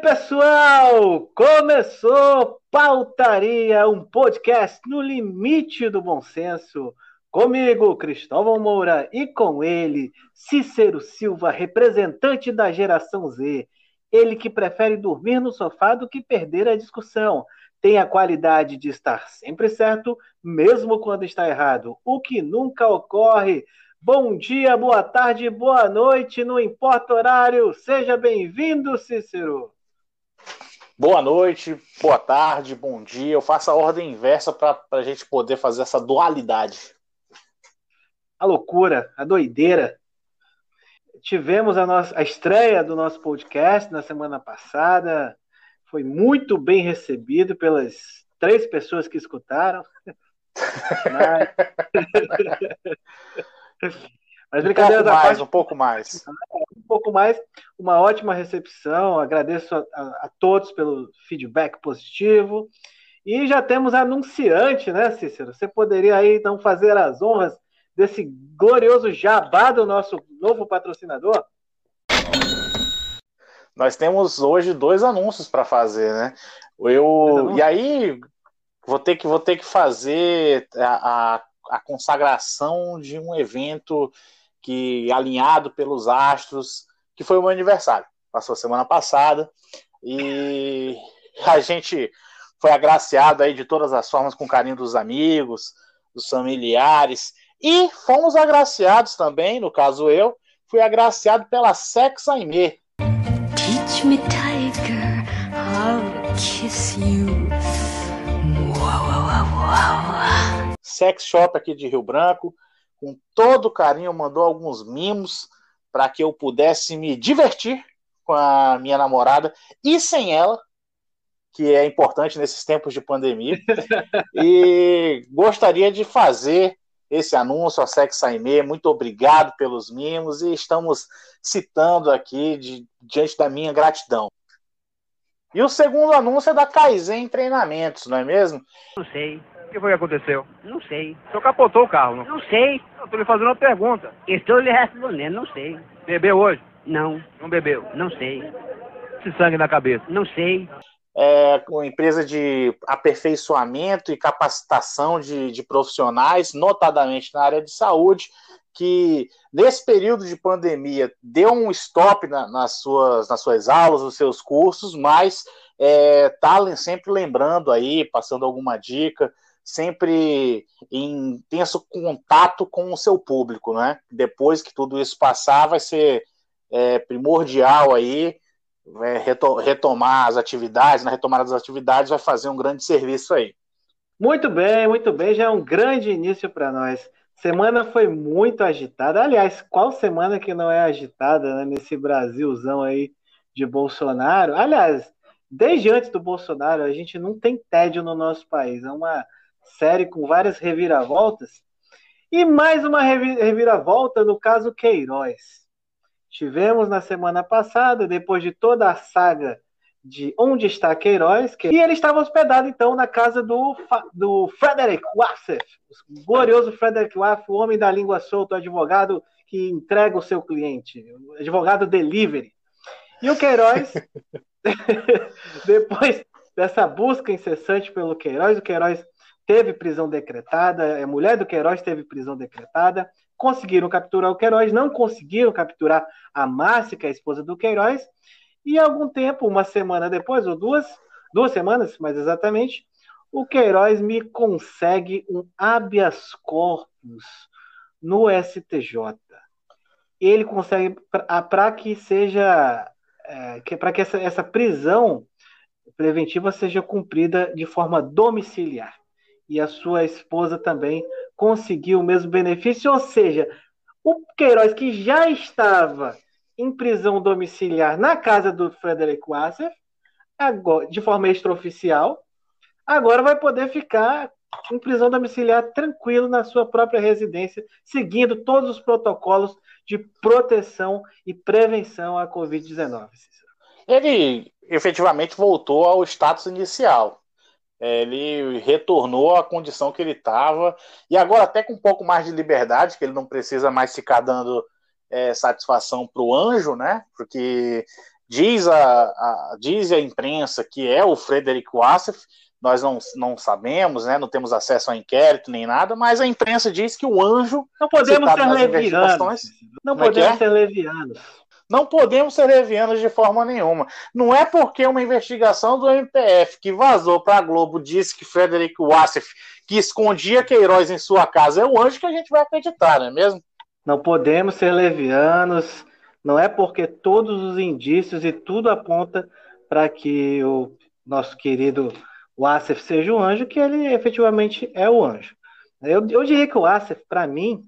Pessoal? Começou Pautaria, um podcast no limite do bom senso. Comigo, Cristóvão Moura, e com ele, Cícero Silva, representante da geração Z. Ele que prefere dormir no sofá do que perder a discussão. Tem a qualidade de estar sempre certo, mesmo quando está errado, o que nunca ocorre. Bom dia, boa tarde, boa noite, não importa o horário. Seja bem-vindo, Cícero. Boa noite, boa tarde, bom dia. Eu faço a ordem inversa para a gente poder fazer essa dualidade. A loucura, a doideira. Tivemos a, nossa, a estreia do nosso podcast na semana passada. Foi muito bem recebido pelas três pessoas que escutaram. Mas... Mas um pouco mais, parte, um pouco mais. Pouco mais, uma ótima recepção. Agradeço a, a, a, todos pelo feedback positivo. E já temos anunciante, né, Cícero? Você poderia aí então fazer as honras desse glorioso jabá do nosso novo patrocinador? Nós temos hoje dois anúncios para fazer, né? Eu e aí vou ter que vou ter que fazer a, a a consagração de um evento que alinhado pelos astros, que foi o meu aniversário. Passou semana passada e a gente foi agraciado aí de todas as formas com o carinho dos amigos, dos familiares e fomos agraciados também, no caso eu, fui agraciado pela Sex Aimee. Teach me, tiger, how to kiss you. Uau, uau, uau, sex shop aqui de Rio Branco, com todo carinho, mandou alguns mimos para que eu pudesse me divertir com a minha namorada e sem ela, que é importante nesses tempos de pandemia. e gostaria de fazer esse anúncio a Sex Aimee. Muito obrigado pelos mimos e estamos citando aqui de, diante da minha gratidão. E o segundo anúncio é da Kaizen Treinamentos, não é mesmo? Não sei. O que foi que aconteceu? Não sei. O senhor capotou o carro, não? Não sei. Eu estou lhe fazendo uma pergunta. Estou lhe respondendo, não sei. Bebeu hoje? Não. Não bebeu? Não sei. Esse sangue na cabeça? Não sei. É uma empresa de aperfeiçoamento e capacitação de, de profissionais, notadamente na área de saúde, que nesse período de pandemia deu um stop na, nas, suas, nas suas aulas, nos seus cursos, mas está é, sempre lembrando aí, passando alguma dica, sempre em intenso contato com o seu público, né? Depois que tudo isso passar, vai ser é, primordial aí é, retomar as atividades, na retomada das atividades vai fazer um grande serviço aí. Muito bem, muito bem, já é um grande início para nós. Semana foi muito agitada. Aliás, qual semana que não é agitada né, nesse Brasilzão aí de Bolsonaro? Aliás, desde antes do Bolsonaro, a gente não tem tédio no nosso país. É uma série com várias reviravoltas. E mais uma reviravolta no caso Queiroz. Tivemos na semana passada, depois de toda a saga de Onde está Queiroz, que... e ele estava hospedado então na casa do, do Frederick Wassef, o glorioso Frederick Wassef, o homem da língua solta, o advogado que entrega o seu cliente, o advogado delivery. E o Queiroz, depois dessa busca incessante pelo Queiroz, o Queiroz teve prisão decretada, a mulher do Queiroz teve prisão decretada, conseguiram capturar o Queiroz, não conseguiram capturar a Márcia, que é a esposa do Queiroz, e algum tempo, uma semana depois, ou duas, duas semanas, mais exatamente, o Queiroz me consegue um habeas corpus no STJ. Ele consegue para que seja é, para que essa, essa prisão preventiva seja cumprida de forma domiciliar e a sua esposa também conseguiu o mesmo benefício, ou seja, o Queiroz que já estava em prisão domiciliar na casa do Frederic Wasser, agora, de forma extraoficial, agora vai poder ficar em prisão domiciliar tranquilo na sua própria residência, seguindo todos os protocolos de proteção e prevenção à Covid-19. Ele efetivamente voltou ao status inicial. É, ele retornou à condição que ele estava, e agora até com um pouco mais de liberdade, que ele não precisa mais ficar dando é, satisfação para o anjo, né? Porque diz a, a, diz a imprensa que é o Frederic Wassef, nós não, não sabemos, né, não temos acesso ao inquérito nem nada, mas a imprensa diz que o anjo. Não podemos ser levianos. Não Como é podemos é ser levianos. Não podemos ser levianos de forma nenhuma. Não é porque uma investigação do MPF que vazou para a Globo disse que Frederic Wassef, que escondia Queiroz em sua casa, é o anjo que a gente vai acreditar, não é mesmo? Não podemos ser levianos. Não é porque todos os indícios e tudo aponta para que o nosso querido Wassef seja o anjo que ele efetivamente é o anjo. Eu, eu diria que o Wassef, para mim,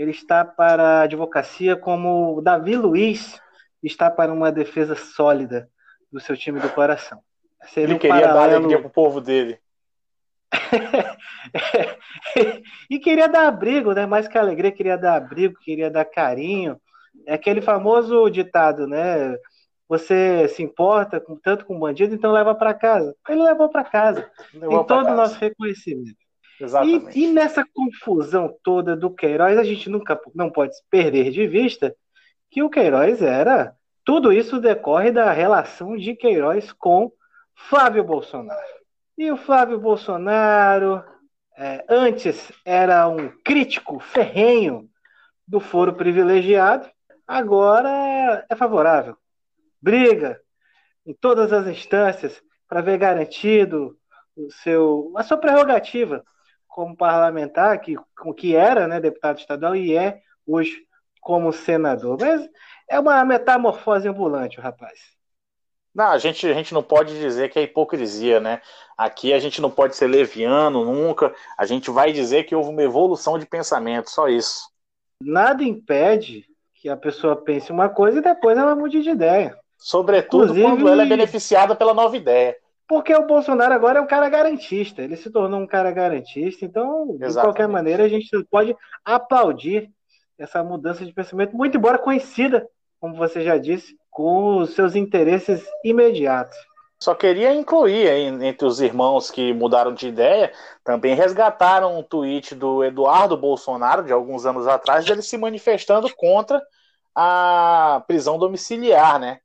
ele está para a advocacia como o Davi Luiz está para uma defesa sólida do seu time do coração. Seria ele um queria paralelo... dar alegria para o povo dele. e queria dar abrigo, né? Mais que alegria, queria dar abrigo, queria dar carinho. É aquele famoso ditado, né? Você se importa com, tanto com bandido, então leva para casa. Ele levou para casa. Levou Tem todo o nosso reconhecimento. Exatamente. E, e, nessa confusão toda do Queiroz, a gente nunca não pode perder de vista que o Queiroz era. Tudo isso decorre da relação de Queiroz com Flávio Bolsonaro. E o Flávio Bolsonaro, é, antes era um crítico ferrenho do foro privilegiado, agora é favorável. Briga em todas as instâncias para ver garantido o seu, a sua prerrogativa como parlamentar, que, que era né, deputado estadual e é hoje como senador. Mas é uma metamorfose ambulante, o rapaz. Não, a gente, a gente não pode dizer que é hipocrisia, né? Aqui a gente não pode ser leviano nunca. A gente vai dizer que houve uma evolução de pensamento, só isso. Nada impede que a pessoa pense uma coisa e depois ela mude de ideia. Sobretudo Inclusive, quando ela é beneficiada pela nova ideia. Porque o Bolsonaro agora é um cara garantista, ele se tornou um cara garantista, então, Exatamente. de qualquer maneira, a gente pode aplaudir essa mudança de pensamento, muito embora conhecida, como você já disse, com os seus interesses imediatos. Só queria incluir aí, entre os irmãos que mudaram de ideia, também resgataram um tweet do Eduardo Bolsonaro, de alguns anos atrás, dele se manifestando contra a prisão domiciliar, né?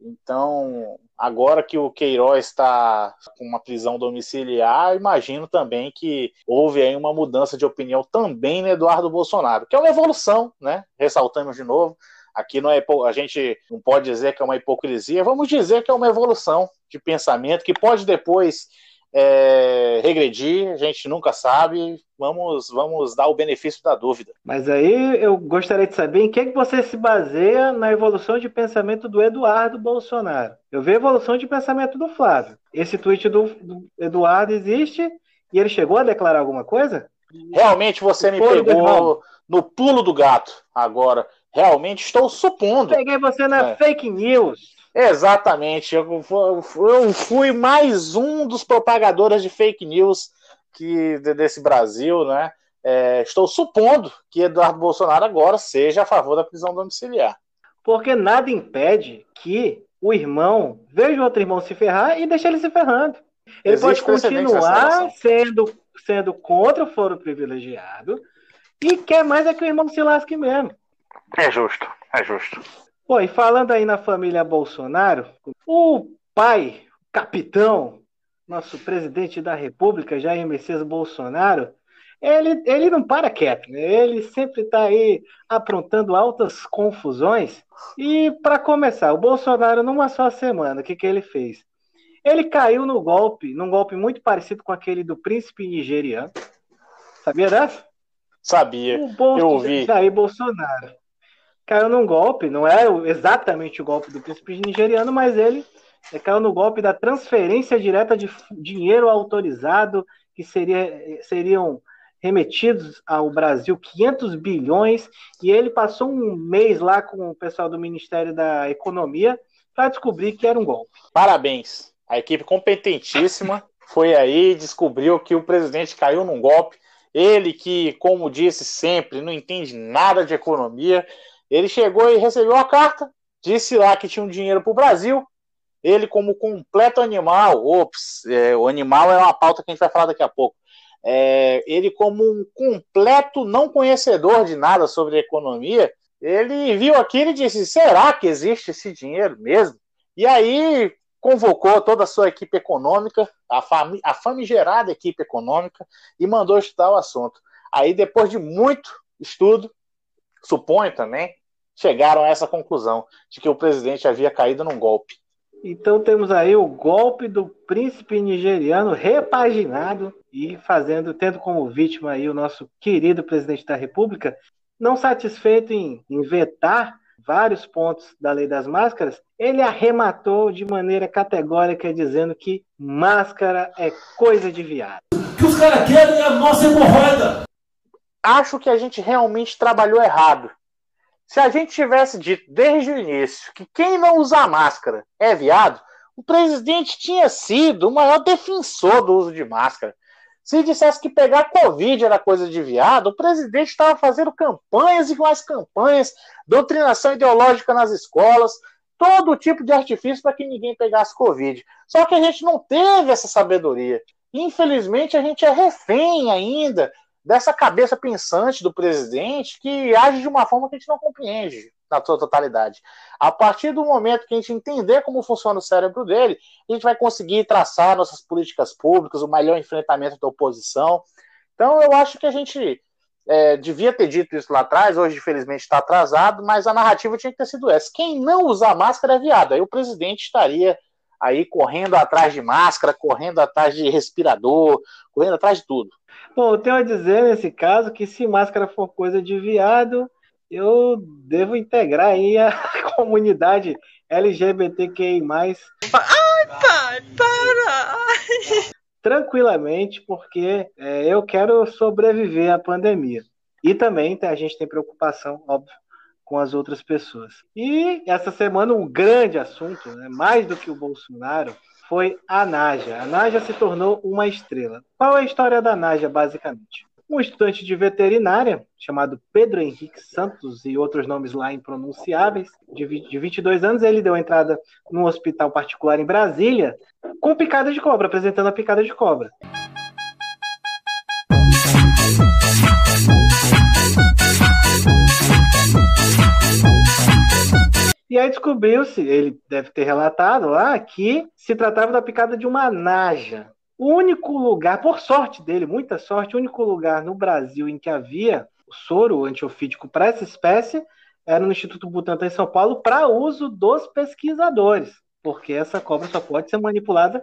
Então, agora que o Queiroz está com uma prisão domiciliar, imagino também que houve aí uma mudança de opinião também no Eduardo Bolsonaro, que é uma evolução, né? Ressaltamos de novo. Aqui não é, a gente não pode dizer que é uma hipocrisia, vamos dizer que é uma evolução de pensamento que pode depois é, regredir, a gente nunca sabe. Vamos, vamos dar o benefício da dúvida. Mas aí eu gostaria de saber em que, é que você se baseia na evolução de pensamento do Eduardo Bolsonaro. Eu vejo a evolução de pensamento do Flávio. Esse tweet do, do Eduardo existe e ele chegou a declarar alguma coisa? Realmente você me pegou no pulo do gato agora. Realmente estou supondo. Peguei você na é. fake news. Exatamente. Eu, eu fui mais um dos propagadores de fake news que desse Brasil, né? É, estou supondo que Eduardo Bolsonaro agora seja a favor da prisão domiciliar. Porque nada impede que o irmão veja o outro irmão se ferrar e deixe ele se ferrando. Ele Existe pode continuar sendo, sendo contra o foro privilegiado e quer mais é que o irmão se lasque mesmo. É justo, é justo. Pô, e falando aí na família Bolsonaro, o pai, capitão, nosso presidente da República, Jair Messias Bolsonaro, ele, ele não para quieto, né? ele sempre está aí aprontando altas confusões. E para começar, o Bolsonaro, numa só semana, o que, que ele fez? Ele caiu no golpe, num golpe muito parecido com aquele do príncipe nigeriano. Sabia dessa? Sabia. O Bolso, eu ouvi. Jair Bolsonaro caiu num golpe, não é exatamente o golpe do príncipe nigeriano, mas ele caiu no golpe da transferência direta de dinheiro autorizado, que seria, seriam remetidos ao Brasil 500 bilhões, e ele passou um mês lá com o pessoal do Ministério da Economia para descobrir que era um golpe. Parabéns. A equipe competentíssima foi aí, descobriu que o presidente caiu num golpe. Ele que, como disse sempre, não entende nada de economia, ele chegou e recebeu a carta, disse lá que tinha um dinheiro para o Brasil. Ele, como completo animal, ops, é, o animal é uma pauta que a gente vai falar daqui a pouco. É, ele, como um completo não conhecedor de nada sobre economia, ele viu aquilo e disse: será que existe esse dinheiro mesmo? E aí convocou toda a sua equipe econômica, a, fami a famigerada equipe econômica, e mandou estudar o assunto. Aí, depois de muito estudo, suponho também, chegaram a essa conclusão de que o presidente havia caído num golpe. Então temos aí o golpe do príncipe nigeriano repaginado e fazendo, tendo como vítima aí o nosso querido presidente da República, não satisfeito em, em vetar vários pontos da lei das máscaras, ele arrematou de maneira categórica dizendo que máscara é coisa de viado. que os caras querem é a nossa hemorroida. Acho que a gente realmente trabalhou errado. Se a gente tivesse dito desde o início que quem não usar máscara é viado, o presidente tinha sido o maior defensor do uso de máscara. Se dissesse que pegar Covid era coisa de viado, o presidente estava fazendo campanhas e mais campanhas, doutrinação ideológica nas escolas, todo tipo de artifício para que ninguém pegasse Covid. Só que a gente não teve essa sabedoria. Infelizmente, a gente é refém ainda dessa cabeça pensante do presidente que age de uma forma que a gente não compreende na sua totalidade. A partir do momento que a gente entender como funciona o cérebro dele, a gente vai conseguir traçar nossas políticas públicas, o melhor enfrentamento da oposição. Então, eu acho que a gente é, devia ter dito isso lá atrás, hoje, infelizmente, está atrasado, mas a narrativa tinha que ter sido essa. Quem não usar máscara é viado. Aí o presidente estaria aí correndo atrás de máscara, correndo atrás de respirador, correndo atrás de tudo. Bom, eu tenho a dizer nesse caso que se máscara for coisa de viado, eu devo integrar aí a comunidade LGBTQI+. Ai, pai, para! Tranquilamente, porque é, eu quero sobreviver à pandemia. E também a gente tem preocupação, óbvio, com as outras pessoas. E essa semana um grande assunto, né, mais do que o Bolsonaro, foi a Naja. A Naja se tornou uma estrela. Qual é a história da Naja, basicamente? Um estudante de veterinária, chamado Pedro Henrique Santos e outros nomes lá impronunciáveis, de 22 anos, ele deu entrada num hospital particular em Brasília com picada de cobra, apresentando a picada de cobra. E aí descobriu-se, ele deve ter relatado lá, que se tratava da picada de uma naja. O único lugar, por sorte dele, muita sorte, o único lugar no Brasil em que havia soro antiofídico para essa espécie era no Instituto Butantan em São Paulo para uso dos pesquisadores, porque essa cobra só pode ser manipulada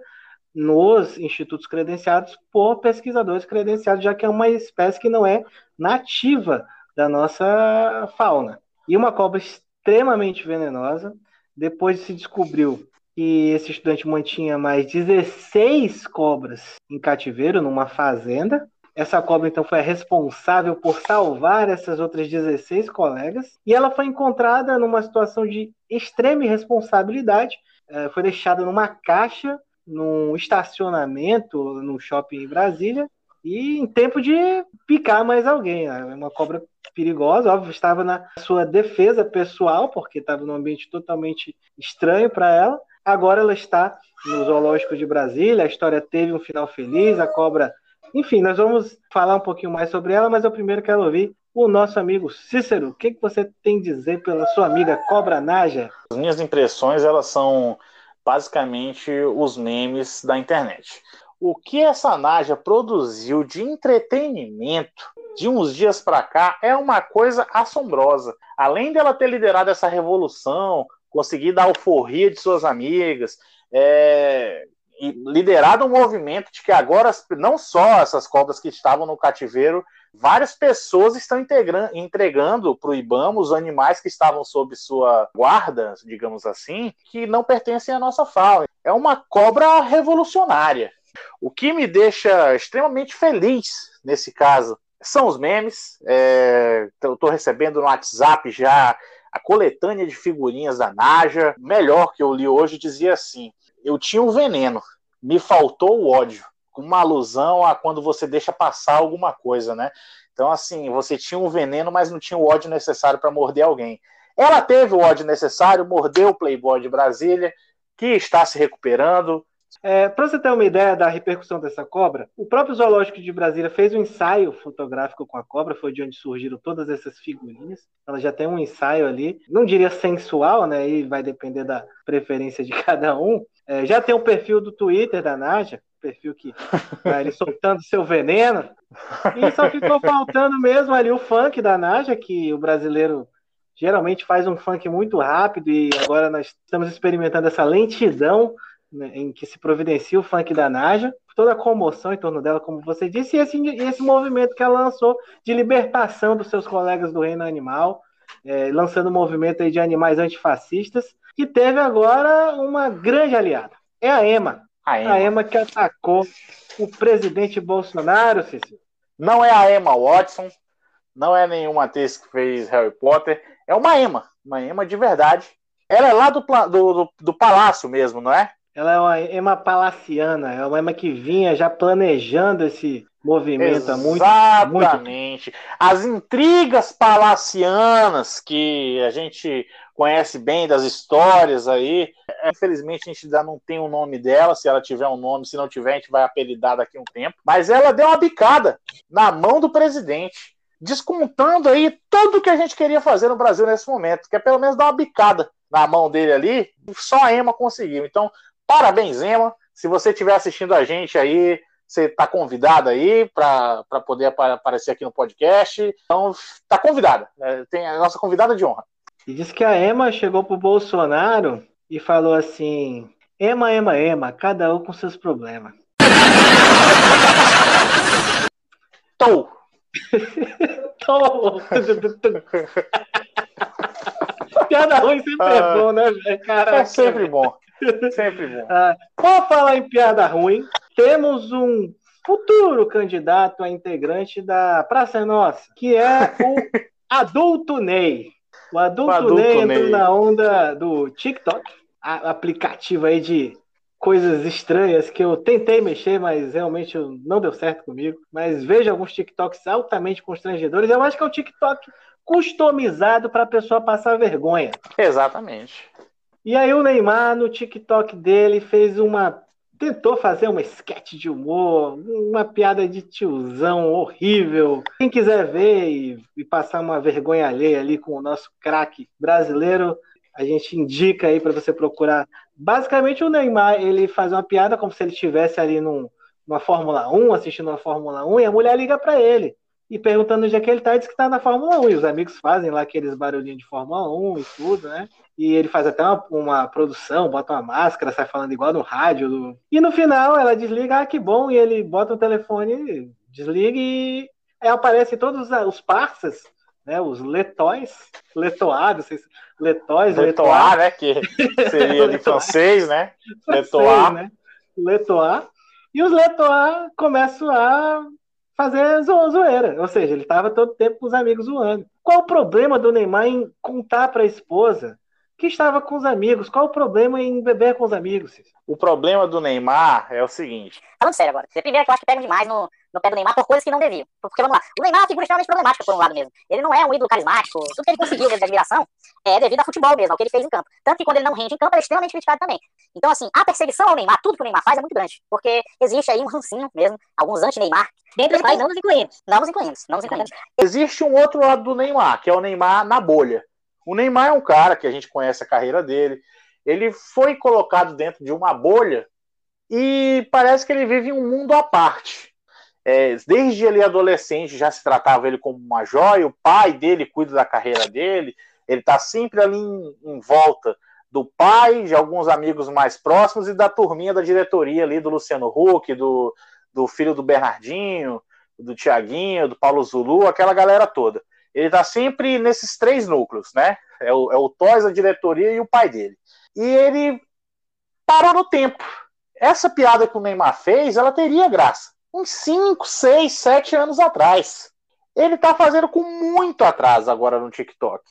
nos institutos credenciados por pesquisadores credenciados, já que é uma espécie que não é nativa da nossa fauna. E uma cobra extremamente venenosa. Depois se descobriu que esse estudante mantinha mais 16 cobras em cativeiro numa fazenda. Essa cobra então foi a responsável por salvar essas outras 16 colegas e ela foi encontrada numa situação de extrema irresponsabilidade. É, foi deixada numa caixa num estacionamento no shopping em Brasília e em tempo de picar mais alguém. Né? Uma cobra perigosa, óbvio, estava na sua defesa pessoal, porque estava num ambiente totalmente estranho para ela. Agora ela está no Zoológico de Brasília, a história teve um final feliz, a cobra. Enfim, nós vamos falar um pouquinho mais sobre ela, mas eu primeiro quero ouvir o nosso amigo Cícero. O que, que você tem a dizer pela sua amiga Cobra Naja? As minhas impressões, elas são basicamente os memes da internet o que essa Naja produziu de entretenimento de uns dias para cá é uma coisa assombrosa. Além dela ter liderado essa revolução, conseguido a alforria de suas amigas, é, liderado um movimento de que agora não só essas cobras que estavam no cativeiro, várias pessoas estão entregando para o IBAMA os animais que estavam sob sua guarda, digamos assim, que não pertencem à nossa fauna. É uma cobra revolucionária. O que me deixa extremamente feliz nesse caso são os memes. É, eu estou recebendo no WhatsApp já a coletânea de figurinhas da Naja. Melhor que eu li hoje dizia assim: eu tinha um veneno, me faltou o ódio. Uma alusão a quando você deixa passar alguma coisa, né? Então, assim, você tinha um veneno, mas não tinha o ódio necessário para morder alguém. Ela teve o ódio necessário, mordeu o Playboy de Brasília, que está se recuperando, É, para você ter uma ideia da repercussão dessa cobra, o próprio Zoológico de Brasília fez um ensaio fotográfico com a cobra, foi de onde surgiram todas essas figurinhas. Ela já tem um ensaio ali, não diria sensual, né? Aí vai depender da preferência de cada um. É, já tem o um perfil do Twitter da Naja, perfil que tá ele soltando seu veneno. E só ficou faltando mesmo ali o funk da Naja, que o brasileiro geralmente faz um funk muito rápido e agora nós estamos experimentando essa lentidão né, em que se providencia o funk da Naja, toda a comoção em torno dela, como você disse, e esse, esse movimento que ela lançou de libertação dos seus colegas do reino animal, é, lançando um movimento aí de animais antifascistas, que teve agora uma grande aliada. É a EMA. A EMA, a EMA que atacou o presidente Bolsonaro, Cecília. Não é a Emma Watson, não é nenhuma atriz que fez Harry Potter, é uma Emma, uma Emma de verdade. Ela é lá do, do, do, do palácio mesmo, não é? Ela é uma Ema palaciana, é uma Ema que vinha já planejando esse movimento há muito Exatamente. As intrigas palacianas que a gente conhece bem das histórias aí. Infelizmente a gente ainda não tem o nome dela, se ela tiver um nome, se não tiver a gente vai apelidar daqui a um tempo. Mas ela deu uma bicada na mão do presidente, descontando aí tudo que a gente queria fazer no Brasil nesse momento, que é pelo menos dar uma bicada na mão dele ali, só a Ema conseguiu. Então, Parabéns, Emma. Se você estiver assistindo a gente aí, você está convidada aí para poder aparecer aqui no podcast. Então, está convidada. É, tem a nossa convidada de honra. E disse que a Emma chegou pro Bolsonaro e falou assim: Emma, Emma, Emma, cada um com seus problemas. Tô. Tô. Piada ruim sempre é ah, bom, né, cara? É sempre bom. Sempre bom. Ah, por falar em piada ruim, temos um futuro candidato a integrante da Praça Nossa, que é o Adulto Ney. O Adulto, o adulto Ney entrou Ney. na onda do TikTok, aplicativo aí de coisas estranhas que eu tentei mexer, mas realmente não deu certo comigo. Mas vejo alguns TikToks altamente constrangedores. Eu acho que é um TikTok customizado para a pessoa passar vergonha. Exatamente. E aí o Neymar, no TikTok dele, fez uma. Tentou fazer uma sketch de humor, uma piada de tiozão horrível. Quem quiser ver e, e passar uma vergonha alheia ali com o nosso craque brasileiro, a gente indica aí para você procurar. Basicamente, o Neymar ele faz uma piada como se ele estivesse ali num, numa Fórmula 1, assistindo uma Fórmula 1, e a mulher liga para ele e perguntando onde é que ele tá, e diz que tá na Fórmula 1. E os amigos fazem lá aqueles barulhinhos de Fórmula 1 e tudo, né? E ele faz até uma, uma, produção, bota uma máscara, sai falando igual no rádio. Do... E no final ela desliga, ah, que bom, e ele bota o telefone, desliga e aí aparecem todos os parças, né, os letóis, letoados, letóis, letoar, né, que seria de francês, né, letoar, né, letoar, e os letoar começam a fazer zo zoeira, ou seja, ele estava todo tempo com os amigos zoando. Qual o problema do Neymar em contar para a esposa que estava com os amigos. Qual o problema em beber com os amigos? O problema do Neymar é o seguinte. Falando sério agora, você primeiro que eu acho que pegam demais no, no pé do Neymar por coisas que não deviam. Porque vamos lá, o Neymar é uma figura extremamente problemática por um lado mesmo. Ele não é um ídolo carismático. Tudo que ele conseguiu mesmo de admiração é devido ao futebol mesmo, ao que ele fez em campo. Tanto que quando ele não rende em campo, ele é extremamente criticado também. Então, assim, a perseguição ao Neymar, tudo que o Neymar faz é muito grande. Porque existe aí um rancinho mesmo, alguns anti-Neymar, dentre os quais não nos incluímos. Não nos incluímos, não nos incluímos. Existe um outro lado do Neymar, que é o Neymar na bolha. O Neymar é um cara que a gente conhece a carreira dele. Ele foi colocado dentro de uma bolha e parece que ele vive um mundo à parte. É, desde ele adolescente já se tratava ele como uma joia, o pai dele cuida da carreira dele, ele está sempre ali em, em, volta do pai, de alguns amigos mais próximos e da turminha da diretoria ali do Luciano Huck, do, do filho do Bernardinho, do Tiaguinho, do Paulo Zulu, aquela galera toda ele está sempre nesses três núcleos, né? É o, é o Toys, a diretoria e o pai dele. E ele parou no tempo. Essa piada que o Neymar fez, ela teria graça. Uns 5, 6, 7 anos atrás. Ele está fazendo com muito atraso agora no TikTok.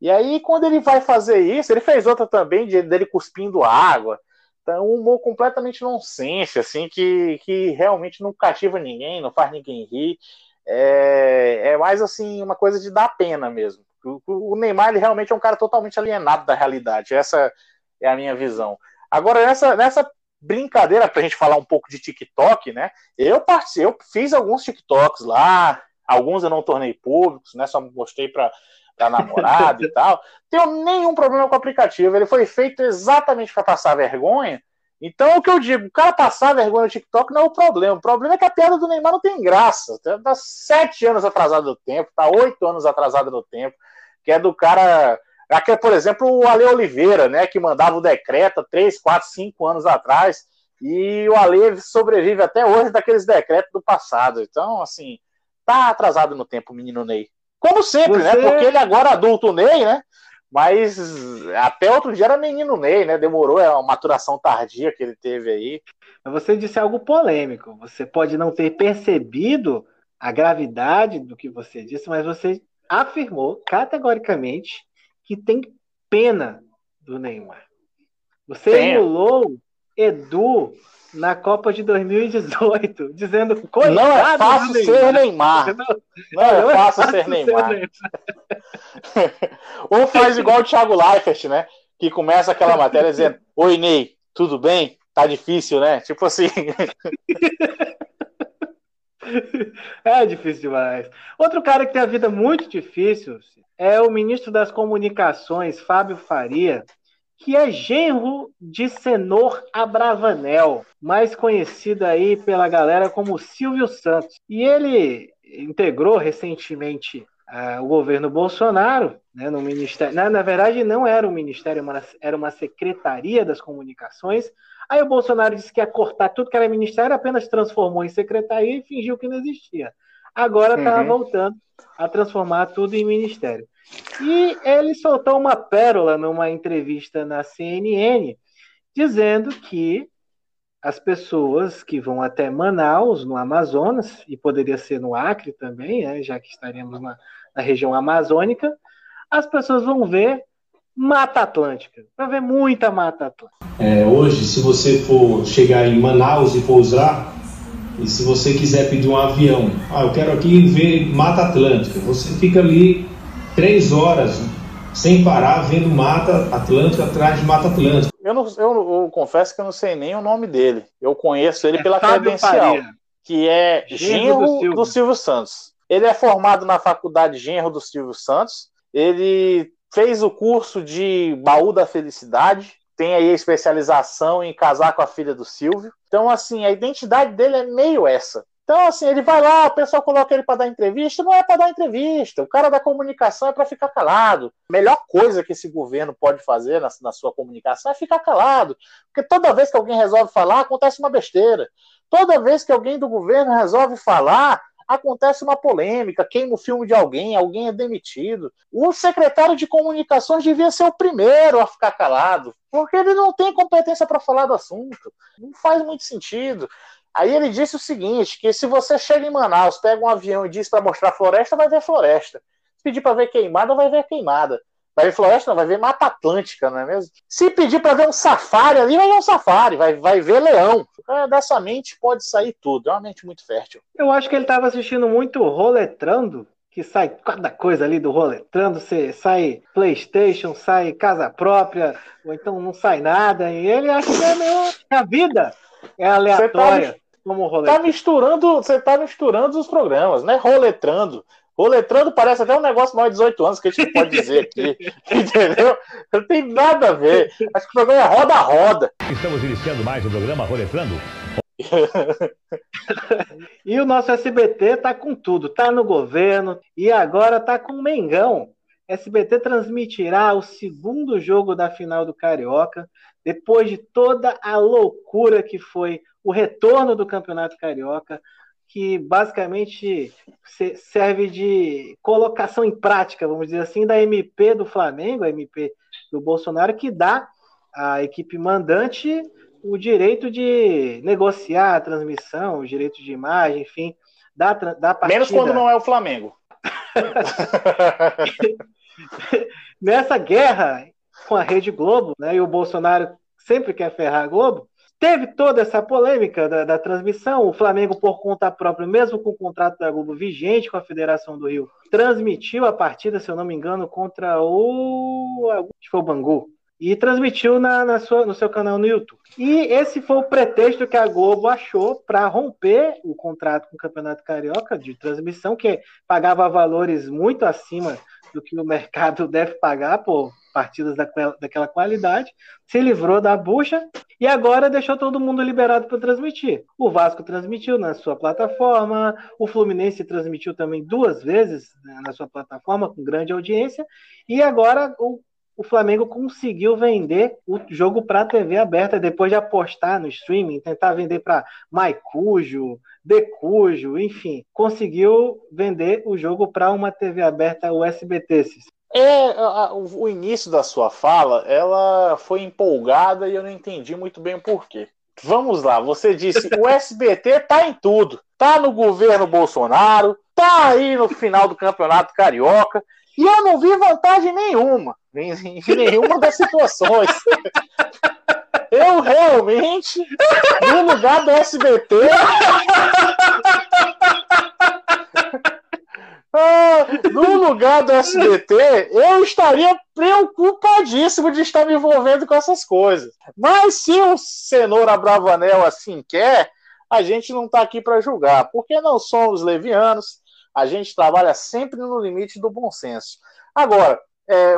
E aí, quando ele vai fazer isso, ele fez outra também de, dele cuspindo água. Então, um humor completamente nonsense, assim, que, que realmente não cativa ninguém, não faz ninguém rir é, é mais assim uma coisa de dar pena mesmo. O, o Neymar ele realmente é um cara totalmente alienado da realidade. Essa é a minha visão. Agora nessa nessa brincadeira para a gente falar um pouco de TikTok, né? Eu participei, eu fiz alguns TikToks lá, alguns eu não tornei públicos, né? Só mostrei para da namorada e tal. Tenho nenhum problema com o aplicativo. Ele foi feito exatamente para passar vergonha. Então, o que eu digo, o cara passar vergonha no TikTok não é o problema. O problema é que a piada do Neymar não tem graça. Tá sete anos atrasado no tempo, tá oito anos atrasado no tempo, que é do cara. Aqui, por exemplo, o Ale Oliveira, né, que mandava o decreto três, quatro, cinco anos atrás, e o Ale sobrevive até hoje daqueles decretos do passado. Então, assim, tá atrasado no tempo, o menino Ney. Como sempre, né? Você... né? Porque ele agora adulto Ney, né? Mas até outro dia era menino Ney, né? Demorou, é uma maturação tardia que ele teve aí. Você disse algo polêmico. Você pode não ter percebido a gravidade do que você disse, mas você afirmou categoricamente que tem pena do Neymar. Você Tenho. emulou Edu na Copa de 2018, dizendo coitado Não é fácil ser Neymar. Não, não, é, não é fácil, fácil ser Neymar. Ser Neymar. Ou faz igual o Thiago Leifert, né? Que começa aquela matéria dizendo: Oi, Ney, tudo bem? Tá difícil, né? Tipo assim. é difícil demais. Outro cara que tem a vida muito difícil é o ministro das Comunicações, Fábio Faria, que é genro de Senor Abravanel, mais conhecido aí pela galera como Silvio Santos. E ele integrou recentemente uh, o governo Bolsonaro, né, no ministério. Na, na verdade, não era um ministério, era uma secretaria das comunicações. Aí o Bolsonaro disse que ia cortar tudo que era ministério, apenas transformou em secretaria e fingiu que não existia. Agora está uhum. voltando a transformar tudo em ministério. E ele soltou uma pérola numa entrevista na CNN, dizendo que as pessoas que vão até Manaus, no Amazonas, e poderia ser no Acre também, né, já que estaremos na, na região amazônica, as pessoas vão ver Mata Atlântica. Vai ver muita Mata Atlântica. É, hoje, se você for chegar em Manaus e pousar, e se você quiser pedir um avião, ah, eu quero aqui ver Mata Atlântica, você fica ali três horas sem parar vendo Mata Atlântica atrás de Mata Atlântica. Eu, não, eu, eu confesso que eu não sei nem o nome dele. Eu conheço ele é pela Fábio credencial, Faria. que é Genro, do, do Silvio Santos. Ele é formado na faculdade Genro do Silvio Santos. Ele fez o curso de Baú da Felicidade, tem aí a especialização em casar com a filha do Silvio. Então, assim, a identidade dele é meio essa. Então, assim, ele vai lá, o pessoal coloca ele para dar entrevista, não é para dar entrevista. O cara da comunicação é para ficar calado. A melhor coisa que esse governo pode fazer na, na, sua comunicação é ficar calado. Porque toda vez que alguém resolve falar, acontece uma besteira. Toda vez que alguém do governo resolve falar, acontece uma polêmica, queima o filme de alguém, alguém é demitido. O secretário de comunicações devia ser o primeiro a ficar calado, porque ele não tem competência para falar do assunto. Não faz muito sentido. Aí ele disse o seguinte: que se você chega em Manaus, pega um avião e diz para mostrar floresta, vai ver floresta. Se pedir para ver queimada, vai ver queimada. Vai ver floresta, não, vai ver Mata Atlântica, não é mesmo? Se pedir para ver um safari ali, vai ver um safari, vai, vai ver leão. É, dessa mente pode sair tudo, é uma mente muito fértil. Eu acho que ele estava assistindo muito Roletrando, que sai cada coisa ali do Roletrando, você sai Playstation, sai casa própria, ou então não sai nada, e ele acha que é meio a vida é aleatória. Como Tá misturando, você tá misturando os programas, né? Roletrando. Roletrando parece até um negócio mais de 18 anos que a gente pode dizer aqui. entendeu? Não tem nada a ver. Acho que o programa é roda-roda. Estamos iniciando mais o programa Roletrando. e o nosso SBT tá com tudo, tá no governo e agora tá com o Mengão. SBT transmitirá o segundo jogo da final do Carioca, depois de toda a loucura que foi o retorno do Campeonato Carioca, que basicamente serve de colocação em prática, vamos dizer assim, da MP do Flamengo, a MP do Bolsonaro, que dá à equipe mandante o direito de negociar a transmissão, o direito de imagem, enfim, da, da partida. Menos quando não é o Flamengo. Nessa guerra com a Rede Globo, né, e o Bolsonaro sempre quer ferrar a Globo, Teve toda essa polêmica da, da, transmissão. O Flamengo, por conta própria, mesmo com o contrato da Globo vigente com a Federação do Rio, transmitiu a partida, se eu não me engano, contra o. Acho foi o Bangu. e transmitiu na, na sua, no seu canal no YouTube. E esse foi o pretexto que a Globo achou para romper o contrato com o Campeonato Carioca de transmissão, que pagava valores muito acima do que o mercado deve pagar por partidas daquela, qualidade, se livrou da bucha e agora deixou todo mundo liberado para transmitir. O Vasco transmitiu na sua plataforma, o Fluminense transmitiu também duas vezes né, na sua plataforma, com grande audiência, e agora o o Flamengo conseguiu vender o jogo para a TV aberta depois de apostar no streaming, tentar vender para Maicujo, Decujo, enfim, conseguiu vender o jogo para uma TV aberta USBT. É, o início da sua fala, ela foi empolgada e eu não entendi muito bem o porquê. Vamos lá, você disse o SBT tá em tudo. Tá no governo Bolsonaro, tá aí no final do Campeonato Carioca, e eu não vi vantagem nenhuma em, nenhuma das situações. Eu realmente, no lugar do SBT. ah, no lugar do SBT, eu estaria preocupadíssimo de estar me envolvendo com essas coisas. Mas se o Cenoura Bravanel assim quer, a gente não está aqui para julgar, porque não somos levianos, a gente trabalha sempre no limite do bom senso. Agora, é,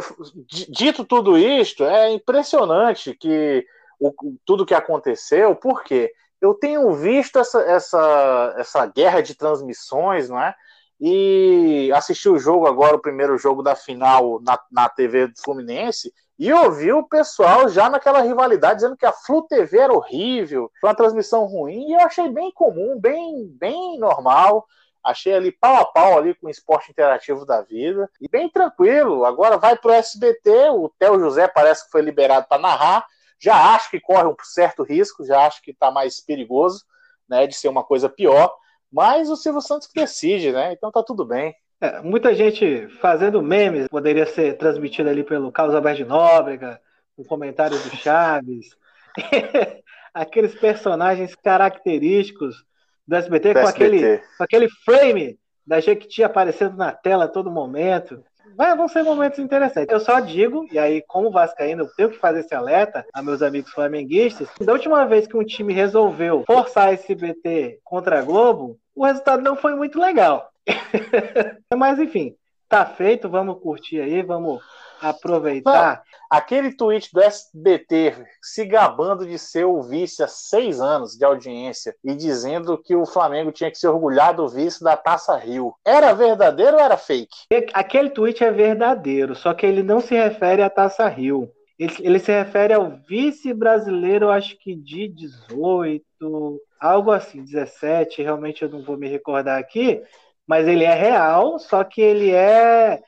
dito tudo isto, é impressionante que o, tudo que aconteceu, porque eu tenho visto essa, essa, essa guerra de transmissões, não é? E assisti o jogo agora, o primeiro jogo da final na, na TV do Fluminense, e ouvi o pessoal já naquela rivalidade dizendo que a Flu TV era horrível, foi uma transmissão ruim, e eu achei bem comum, bem, bem normal. Achei ali pau a pau ali com o esporte interativo da vida. E bem tranquilo. Agora vai pro SBT. O Theo José parece que foi liberado para narrar. Já acho que corre um certo risco, já acho que está mais perigoso, né? De ser uma coisa pior. Mas o Silvio Santos decide, né? Então tá tudo bem. É, muita gente fazendo memes, poderia ser transmitido ali pelo Carlos Alberto de Nóbrega, o comentário do Chaves. Aqueles personagens característicos do SBT, do com, SBT. Aquele, com aquele frame da Jequiti aparecendo na tela a todo momento. Vai, vão ser momentos interessantes. Eu só digo, e aí, como Vascaíno, eu tenho que fazer esse alerta a meus amigos flamenguistas. Da última vez que um time resolveu forçar esse SBT contra a Globo, o resultado não foi muito legal. Mas enfim, tá feito, vamos curtir aí, vamos aproveitar. Aquele tweet do SBT se gabando de ser o vice há seis anos de audiência e dizendo que o Flamengo tinha que se orgulhar do vice da Taça Rio. Era verdadeiro ou era fake? Aquele tweet é verdadeiro, só que ele não se refere à Taça Rio. Ele, ele se refere ao vice brasileiro, acho que de 18, algo assim, 17, realmente eu não vou me recordar aqui, mas ele é real, só que ele é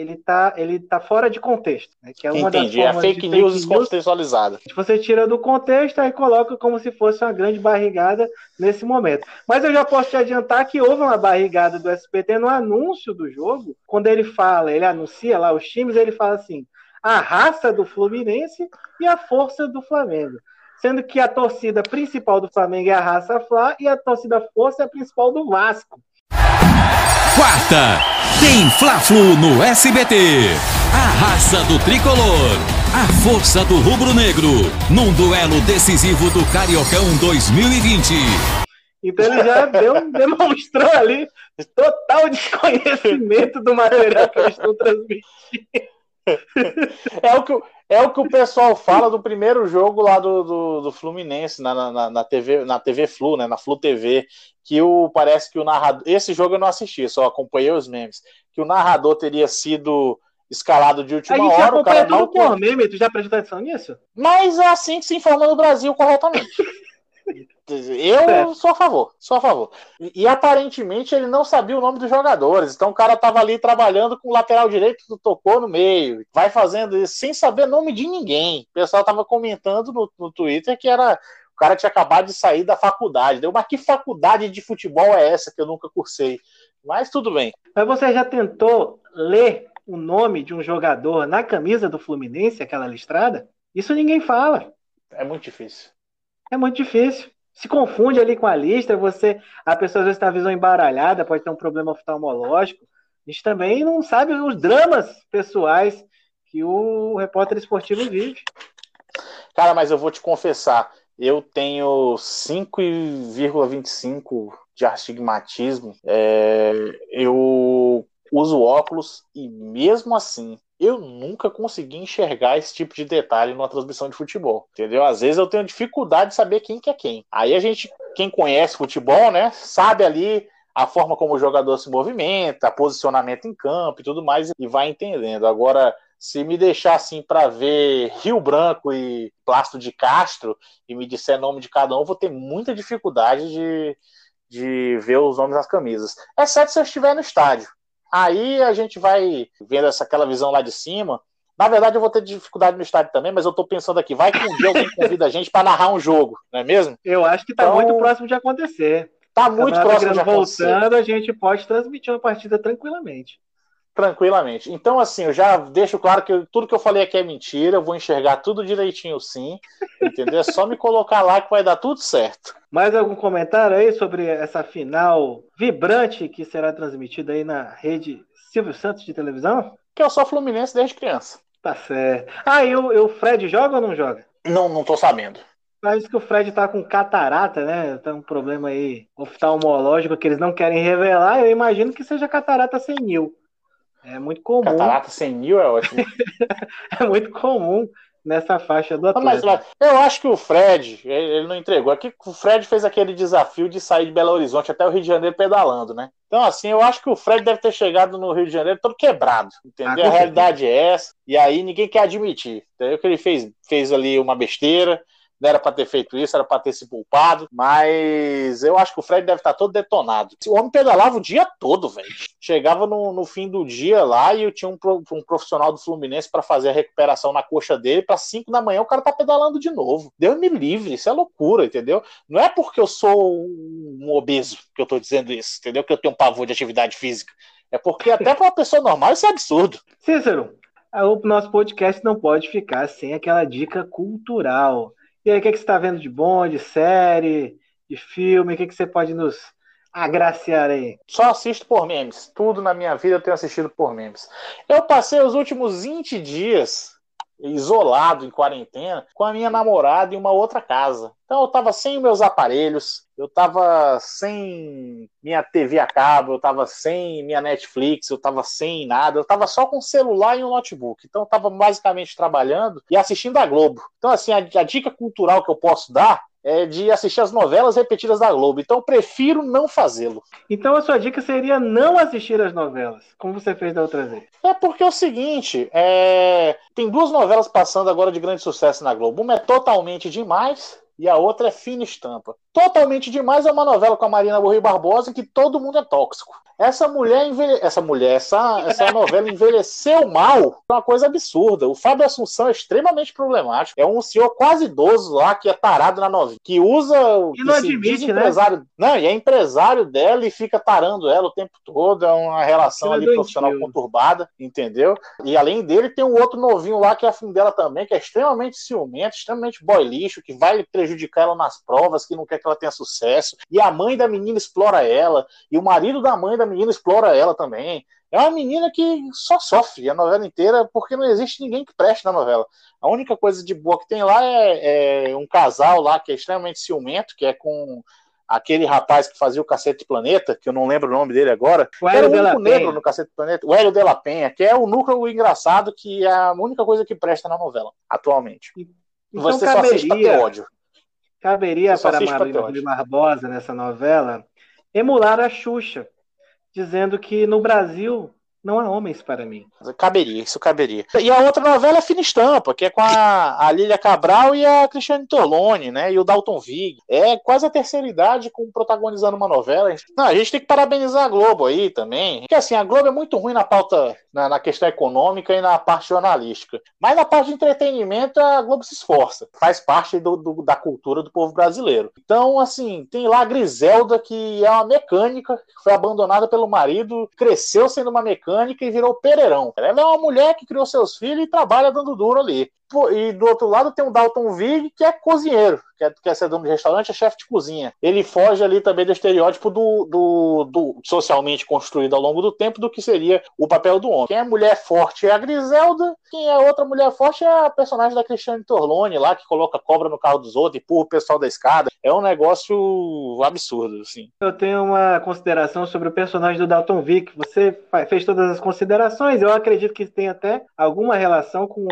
ele tá, ele tá fora de contexto. Né? Que é uma Entendi, é fake news descontextualizada. Você tira do contexto e coloca como se fosse uma grande barrigada nesse momento. Mas eu já posso te adiantar que houve uma barrigada do SPT no anúncio do jogo, quando ele fala, ele anuncia lá os times, ele fala assim: a raça do Fluminense e a força do Flamengo. Sendo que a torcida principal do Flamengo é a raça Fla e a torcida força é a principal do Vasco. Quarta, tem Fla-Flu no SBT. A raça do tricolor, a força do rubro-negro, num duelo decisivo do Cariocão 2020. Então ele já deu, demonstrou ali total desconhecimento do material que eles estão transmitindo. É o que, é o que o pessoal fala do primeiro jogo lá do, do, do Fluminense na, na, na, TV, na TV Flu, né? Na Flu TV, que o, parece que o narrador. Esse jogo eu não assisti, só acompanhei os memes. Que o narrador teria sido escalado de última hora. A gente hora, o cara tudo não... por meme, tu já prestou atenção nisso? Mas é assim que se informa no Brasil corretamente. Eu sou a favor, sou a favor. E, e, aparentemente ele não sabia o nome dos jogadores. Então o cara tava ali trabalhando com o lateral direito que tocou no meio. Vai fazendo isso sem saber nome de ninguém. O pessoal tava comentando no, no Twitter que era. O cara tinha acabado de sair da faculdade. Deu, mas que faculdade de futebol é essa que eu nunca cursei? Mas tudo bem. Mas você já tentou ler o nome de um jogador na camisa do Fluminense, aquela listrada? Isso ninguém fala. É muito difícil. É muito difícil. Se confunde ali com a lista, você, a pessoa às vezes está a visão embaralhada, pode ter um problema oftalmológico. A gente também não sabe os dramas pessoais que o repórter esportivo vive. Cara, mas eu vou te confessar, eu tenho 5,25 de astigmatismo. É, eu uso óculos e mesmo assim eu nunca consegui enxergar esse tipo de detalhe numa transmissão de futebol, entendeu? Às vezes eu tenho dificuldade de saber quem que é quem. Aí a gente, quem conhece futebol, né, sabe ali a forma como o jogador se movimenta, posicionamento em campo e tudo mais e vai entendendo. Agora, se me deixar assim para ver Rio Branco e Plástico de Castro e me disser nome de cada um, vou ter muita dificuldade de, de ver os nomes das camisas. Exceto se eu estiver no estádio. Aí a gente vai vendo essa, aquela visão lá de cima. Na verdade, eu vou ter dificuldade no estádio também, mas eu tô pensando aqui, vai que um dia alguém convida a gente para narrar um jogo, não é mesmo? Eu acho que tá então, muito próximo de acontecer. Tá muito próximo de acontecer. Voltando, a gente pode transmitir uma partida tranquilamente. Tranquilamente. Então, assim, eu já deixo claro que eu, tudo que eu falei aqui é mentira, eu vou enxergar tudo direitinho sim, entendeu? É só me colocar lá que vai dar tudo certo. Mais algum comentário aí sobre essa final vibrante que será transmitida aí na rede Silvio Santos de televisão? Que eu sou Fluminense desde criança. Tá certo. Ah, e o, e o Fred joga ou não joga? Não, não tô sabendo. Parece que o Fred tá com catarata, né? Tá um problema aí oftalmológico que eles não querem revelar. Eu imagino que seja catarata senil. É muito comum. Catarata senil é ótimo. é muito comum nessa faixa do atleta. Mas, eu acho que o Fred, ele não entregou. Aqui o Fred fez aquele desafio de sair de Belo Horizonte até o Rio de Janeiro pedalando, né? Então, assim, eu acho que o Fred deve ter chegado no Rio de Janeiro todo quebrado, entendeu? Ah, a realidade é essa, e aí ninguém quer admitir. Entendeu? Que ele fez, fez ali uma besteira, não era para ter feito isso, era para ter se poupado, mas eu acho que o Fred deve estar tá todo detonado. O homem pedalava o dia todo, velho. Chegava no, no, fim do dia lá e eu tinha um, um profissional do Fluminense para fazer a recuperação na coxa dele, para 5 da manhã o cara tá pedalando de novo. Deus me livre, isso é loucura, entendeu? Não é porque eu sou um obeso que eu tô dizendo isso, entendeu? Que eu tenho um pavor de atividade física. É porque até para uma pessoa normal isso é absurdo. Cícero, o nosso podcast não pode ficar sem aquela dica cultural. E aí, o que, é que você está vendo de bom, de série, de filme? O que, é que você pode nos agraciar aí? Só assisto por memes. Tudo na minha vida eu tenho assistido por memes. Eu passei os últimos 20 dias isolado em quarentena com a minha namorada em uma outra casa. Então eu tava sem meus aparelhos, eu tava sem minha TV a cabo, eu tava sem minha Netflix, eu tava sem nada, eu tava só com o celular e um notebook. Então eu tava basicamente trabalhando e assistindo a Globo. Então assim, a, a dica cultural que eu posso dar é, de assistir as novelas repetidas da Globo. Então, prefiro não fazê-lo. Então, a sua dica seria não assistir as novelas, como você fez da outra vez. É porque é o seguinte: é... tem duas novelas passando agora de grande sucesso na Globo. Uma é totalmente demais e a outra é fina estampa. Totalmente demais é uma novela com a Marina Borri Barbosa em que todo mundo é tóxico. Essa mulher, envelhe... essa mulher, essa, essa novela envelheceu mal, uma coisa absurda. O Fábio Assunção é extremamente problemático. É um senhor quase idoso lá que é tarado na novela, que usa o que não admite, né? empresário, não, e é empresário dela e fica tarando ela o tempo todo. É uma relação ali profissional conturbada, entendeu? E além dele tem um outro novinho lá que é afim dela também, que é extremamente ciumento, extremamente boy lixo, que vai prejudicar ela nas provas, que não quer que ela tenha sucesso. E a mãe da menina explora ela, e o marido da mãe da menina explora ela também. É uma menina que só sofre a novela inteira porque não existe ninguém que preste na novela. A única coisa de boa que tem lá é, é um casal lá que é extremamente ciumento, que é com aquele rapaz que fazia o Cacete Planeta, que eu não lembro o nome dele agora, o Hélio era o único negro no Cacete Planeta, o Hélio de la Penha, que é o núcleo engraçado, que é a única coisa que presta na novela, atualmente. Então, Você caberia, só assiste pra ter ódio. Caberia para Marina Barbosa nessa novela emular a Xuxa dizendo que no Brasil não há homens para mim. Caberia, isso caberia. E a outra novela é Fina Estampa, que é com a, a Lília Cabral e a Cristiane Torlone, né? E o Dalton Vig. É quase a terceira idade com protagonizando uma novela. Não, a gente tem que parabenizar a Globo aí também. Porque assim, a Globo é muito ruim na pauta, na, na questão econômica e na parte jornalística. Mas na parte de entretenimento, a Globo se esforça. Faz parte do, do, da cultura do povo brasileiro. Então, assim, tem lá a Griselda, que é uma mecânica, que foi abandonada pelo marido, cresceu sendo uma mecânica mecânica e virou Pereirão. Ela é uma mulher que criou seus filhos e trabalha dando duro ali. E do outro lado tem o Dalton Vig, que é cozinheiro, que é, quer ser dono de restaurante, é chefe de cozinha. Ele foge ali também do estereótipo do, do, do, socialmente construído ao longo do tempo do que seria o papel do homem. Quem é mulher forte é a Griselda, quem é outra mulher forte é a personagem da Cristiane Torlone lá, que coloca cobra no carro dos outros, empurra o pessoal da escada. É um negócio absurdo, assim. Eu tenho uma consideração sobre o personagem do Dalton Vig. Você fez todas as considerações, eu acredito que tem até alguma relação com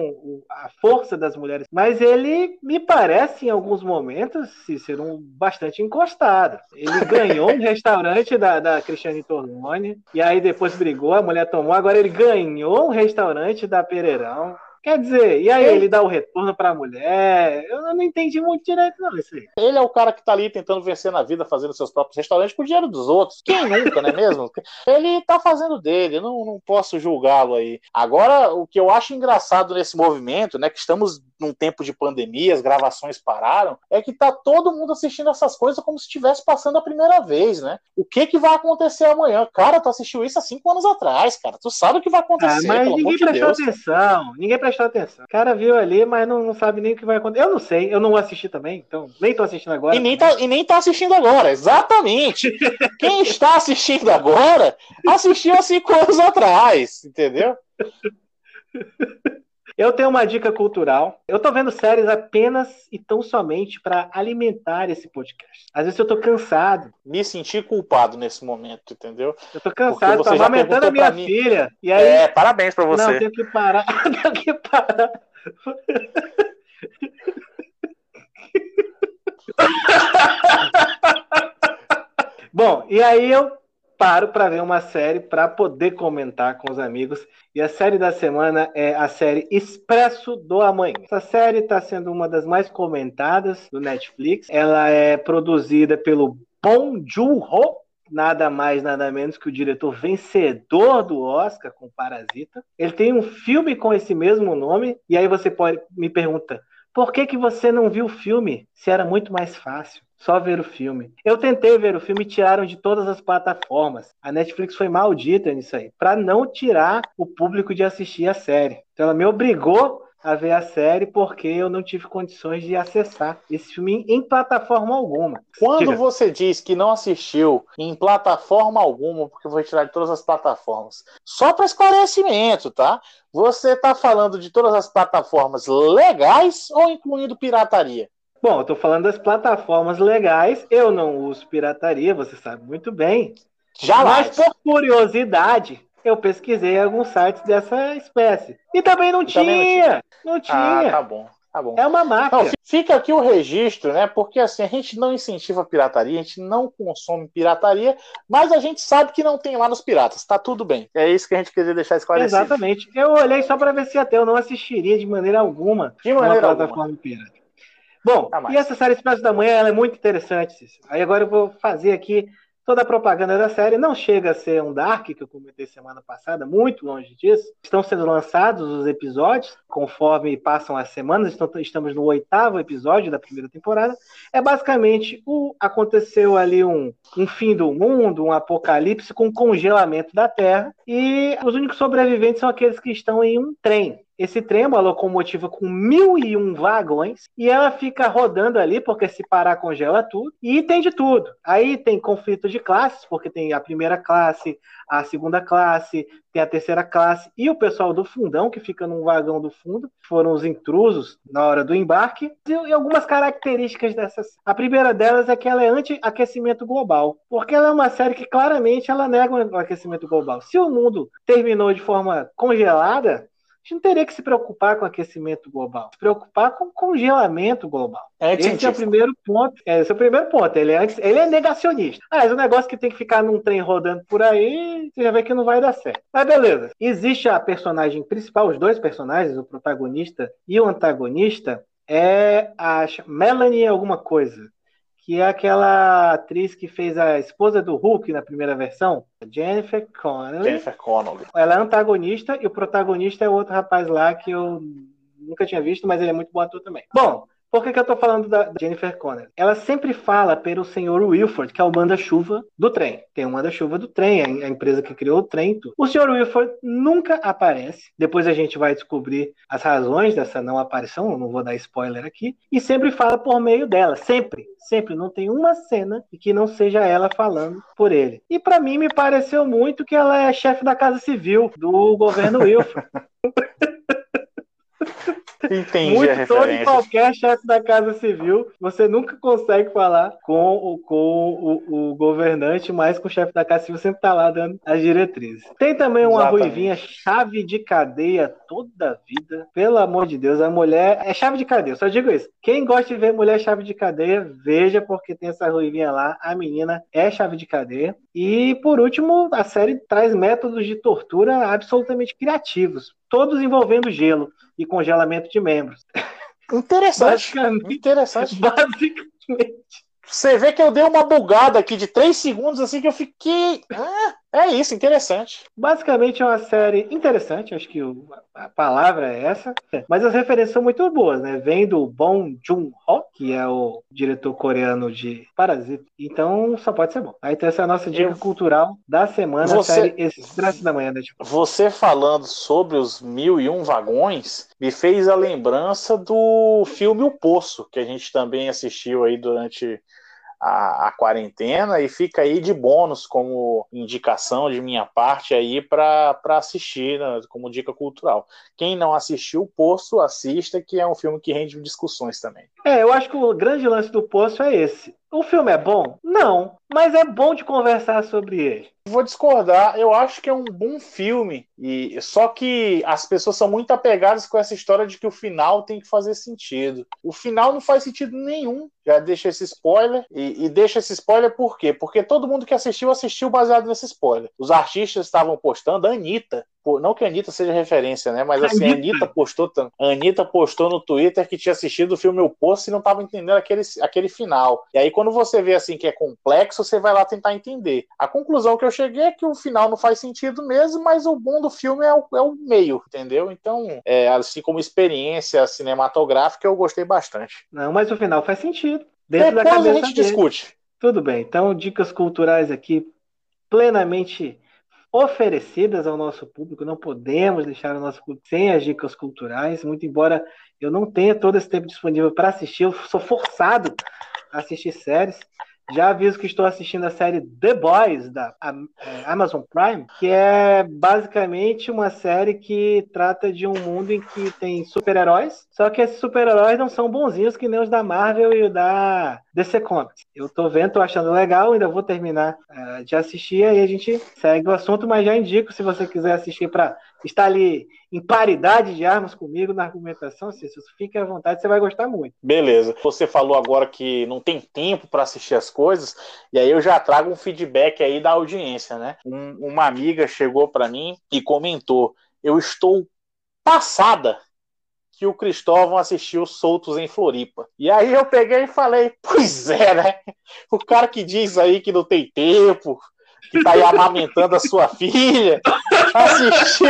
a força das mulheres. Mas ele me parece, em alguns momentos, Cícero, um bastante encostado. Ele ganhou um restaurante da, da Cristiane Torlone, e aí depois brigou, a mulher tomou, agora ele ganhou um restaurante da Pereirão. Quer dizer, e aí ele dá o retorno para a mulher? Eu não entendi muito direito, não, isso aí. Ele é o cara que tá ali tentando vencer na vida, fazendo seus próprios restaurantes com o dinheiro dos outros. Quem nunca, não é mesmo? Ele tá fazendo dele, eu não, não posso julgá-lo aí. Agora, o que eu acho engraçado nesse movimento, né, que estamos num tempo de pandemia, as gravações pararam, é que tá todo mundo assistindo essas coisas como se estivesse passando a primeira vez, né? O que que vai acontecer amanhã? Cara, tu assistiu isso há cinco anos atrás, cara. Tu sabe o que vai acontecer, ah, mas ninguém prestou de atenção. Ninguém prestou prestar atenção. O cara viu ali, mas não, não sabe nem o que vai acontecer. Eu não sei, eu não assisti também, então nem tô assistindo agora. E nem tá, e nem tá assistindo agora, exatamente. Quem está assistindo agora assistiu há cinco anos atrás, entendeu? Eu tenho uma dica cultural. Eu tô vendo séries apenas e tão somente para alimentar esse podcast. Às vezes eu tô cansado. Me senti culpado nesse momento, entendeu? Eu tô cansado, tô amamentando a minha filha. E aí... É, parabéns para você. Não, tenho que parar. tenho que parar. Bom, e aí eu paro para ver uma série para poder comentar com os amigos. E a série da semana é a série Expresso do Amanhã. Essa série está sendo uma das mais comentadas do Netflix. Ela é produzida pelo Bong Joon-ho, nada mais, nada menos que o diretor vencedor do Oscar com Parasita. Ele tem um filme com esse mesmo nome, e aí você pode me pergunta, por que, que você não viu o filme se era muito mais fácil? Só ver o filme. Eu tentei ver o filme e tiraram de todas as plataformas. A Netflix foi maldita nisso aí, para não tirar o público de assistir a série. Então ela me obrigou a ver a série porque eu não tive condições de acessar esse filme em plataforma alguma. Quando Diga. você diz que não assistiu em plataforma alguma, porque foi tirar de todas as plataformas, só para esclarecimento, tá? Você está falando de todas as plataformas legais ou incluindo pirataria? Bom, eu tô falando das plataformas legais. Eu não uso pirataria, você sabe muito bem. Jamais. Mas por curiosidade, eu pesquisei alguns sites dessa espécie. E também não, tinha, também não tinha. Não tinha. Ah, tá bom. Tá bom. É uma máfia. Não, fica aqui o registro, né? Porque assim, a gente não incentiva a pirataria, a gente não consome pirataria, mas a gente sabe que não tem lá nos piratas. Tá tudo bem. É isso que a gente queria deixar esclarecido. Exatamente. Eu olhei só para ver se até eu não assistiria de maneira alguma de maneira uma plataforma alguma. pirata. Bom, tá e essa série Expresso da Manhã ela é muito interessante, Cícero. Aí agora eu vou fazer aqui toda a propaganda da série. Não chega a ser um Dark, que eu comentei semana passada, muito longe disso. Estão sendo lançados os episódios, conforme passam as semanas. estamos no oitavo episódio da primeira temporada. É basicamente o aconteceu ali um, um fim do mundo, um apocalipse com congelamento da Terra. E os únicos sobreviventes são aqueles que estão em um trem. Esse trem é uma locomotiva com mil e um vagões e ela fica rodando ali porque se parar congela tudo e tem de tudo. Aí tem conflito de classes porque tem a primeira classe, a segunda classe, tem a terceira classe e o pessoal do fundão que fica num vagão do fundo foram os intrusos na hora do embarque e algumas características dessas. A primeira delas é que ela é anti-aquecimento global porque ela é uma série que claramente ela nega o aquecimento global. Se o mundo terminou de forma congelada gente não teria que se preocupar com aquecimento global, se preocupar com congelamento global. É esse é o primeiro ponto. É, esse é o primeiro ponto. Ele é, ele é negacionista. Ah, mas o negócio que tem que ficar num trem rodando por aí, você já vê que não vai dar certo. Mas beleza. Existe a personagem principal, os dois personagens, o protagonista e o antagonista, é a Melanie alguma coisa que é aquela atriz que fez a esposa do Hulk na primeira versão, Jennifer Connelly. Jennifer Connelly. Ela é antagonista e o protagonista é outro rapaz lá que eu nunca tinha visto, mas ele é muito bom ator também. Bom, Por que, que eu tô falando da Jennifer Connelly? Ela sempre fala pelo senhor Wilford, que é o manda-chuva do trem. Tem o manda-chuva do trem, a empresa que criou o trem. Tudo. O senhor Wilford nunca aparece. Depois a gente vai descobrir as razões dessa não aparição, não vou dar spoiler aqui. E sempre fala por meio dela, sempre, sempre. Não tem uma cena que não seja ela falando por ele. E para mim me pareceu muito que ela é chefe da Casa Civil do governo Wilford. Entendi Muito. Todo qualquer chefe da Casa Civil, você nunca consegue falar com, o, com o, o governante, mas com o chefe da Casa Civil sempre tá lá dando as diretrizes. Tem também uma Exatamente. ruivinha chave de cadeia toda a vida. Pelo amor de Deus, a mulher é chave de cadeia. Só digo isso. Quem gosta de ver mulher chave de cadeia, veja, porque tem essa ruivinha lá. A menina é chave de cadeia. E, por último, a série traz métodos de tortura absolutamente criativos, todos envolvendo gelo e congelamento de membros. Interessante. Basicamente, Interessante. basicamente. Você vê que eu dei uma bugada aqui de 3 segundos, assim, que eu fiquei. Ah, é isso, interessante. Basicamente é uma série interessante, acho que o- a palavra é essa, mas as referências são muito boas, né? Vem do Bong Joon-ho, que é o diretor coreano de Parasita, então só pode ser bom. Aí tem essa é a nossa dica Eu- cultural da semana, Você- série Expresso da Manhã, né? Tipo, Você falando sobre os mil e um vagões me fez a lembrança do filme O Poço, que a gente também assistiu aí durante a, a quarentena e fica aí de bônus como indicação de minha parte aí para assistir, né, como dica cultural. Quem não assistiu O Poço, assista, que é um filme que rende discussões também. É, eu acho que o grande lance do Poço é esse. O filme é bom? Não, mas é bom de conversar sobre ele. Vou discordar, eu acho que é um bom filme, e só que as pessoas são muito apegadas com essa história de que o final tem que fazer sentido. O final não faz sentido nenhum. Já deixa esse spoiler, e, e deixa esse spoiler por quê? Porque todo mundo que assistiu, assistiu baseado nesse spoiler. Os artistas estavam postando, a Anitta, não que a Anitta seja referência, né? Mas assim, a Anitta. Postou, a Anitta postou no Twitter que tinha assistido o filme O Poço e não estava entendendo aquele, aquele final. E aí, quando você vê assim que é complexo, você vai lá tentar entender. A conclusão que eu cheguei é que o final não faz sentido mesmo, mas o bom do filme é o, é o meio, entendeu? Então, é, assim como experiência cinematográfica, eu gostei bastante. Não, mas o final faz sentido. Dentro da Depois a cabeça gente dele. discute. Tudo bem, então dicas culturais aqui plenamente oferecidas ao nosso público. Não podemos deixar o nosso público sem as dicas culturais, muito embora eu não tenha todo esse tempo disponível para assistir, eu sou forçado a assistir séries. Já aviso que estou assistindo a série The Boys da eh, Amazon Prime, que é basicamente uma série que trata de um mundo em que tem super-heróis, só que esses super-heróis não são bonzinhos que nem os da Marvel e o da DC Comics. Eu tô vendo, tô achando legal, ainda vou terminar eh, de assistir, aí a gente segue o assunto, mas já indico se você quiser assistir para estar ali em paridade de armas comigo na argumentação, Cícero, fique à vontade, você vai gostar muito. Beleza. Você falou agora que não tem tempo para assistir as coisas, e aí eu já trago um feedback aí da audiência, né? Um- uma amiga chegou para mim e comentou: Eu estou passada que o Cristóvão assistiu Soltos em Floripa. E aí eu peguei e falei: Pois é, né? O cara que diz aí que não tem tempo, que tá aí amamentando a sua filha, assistiu.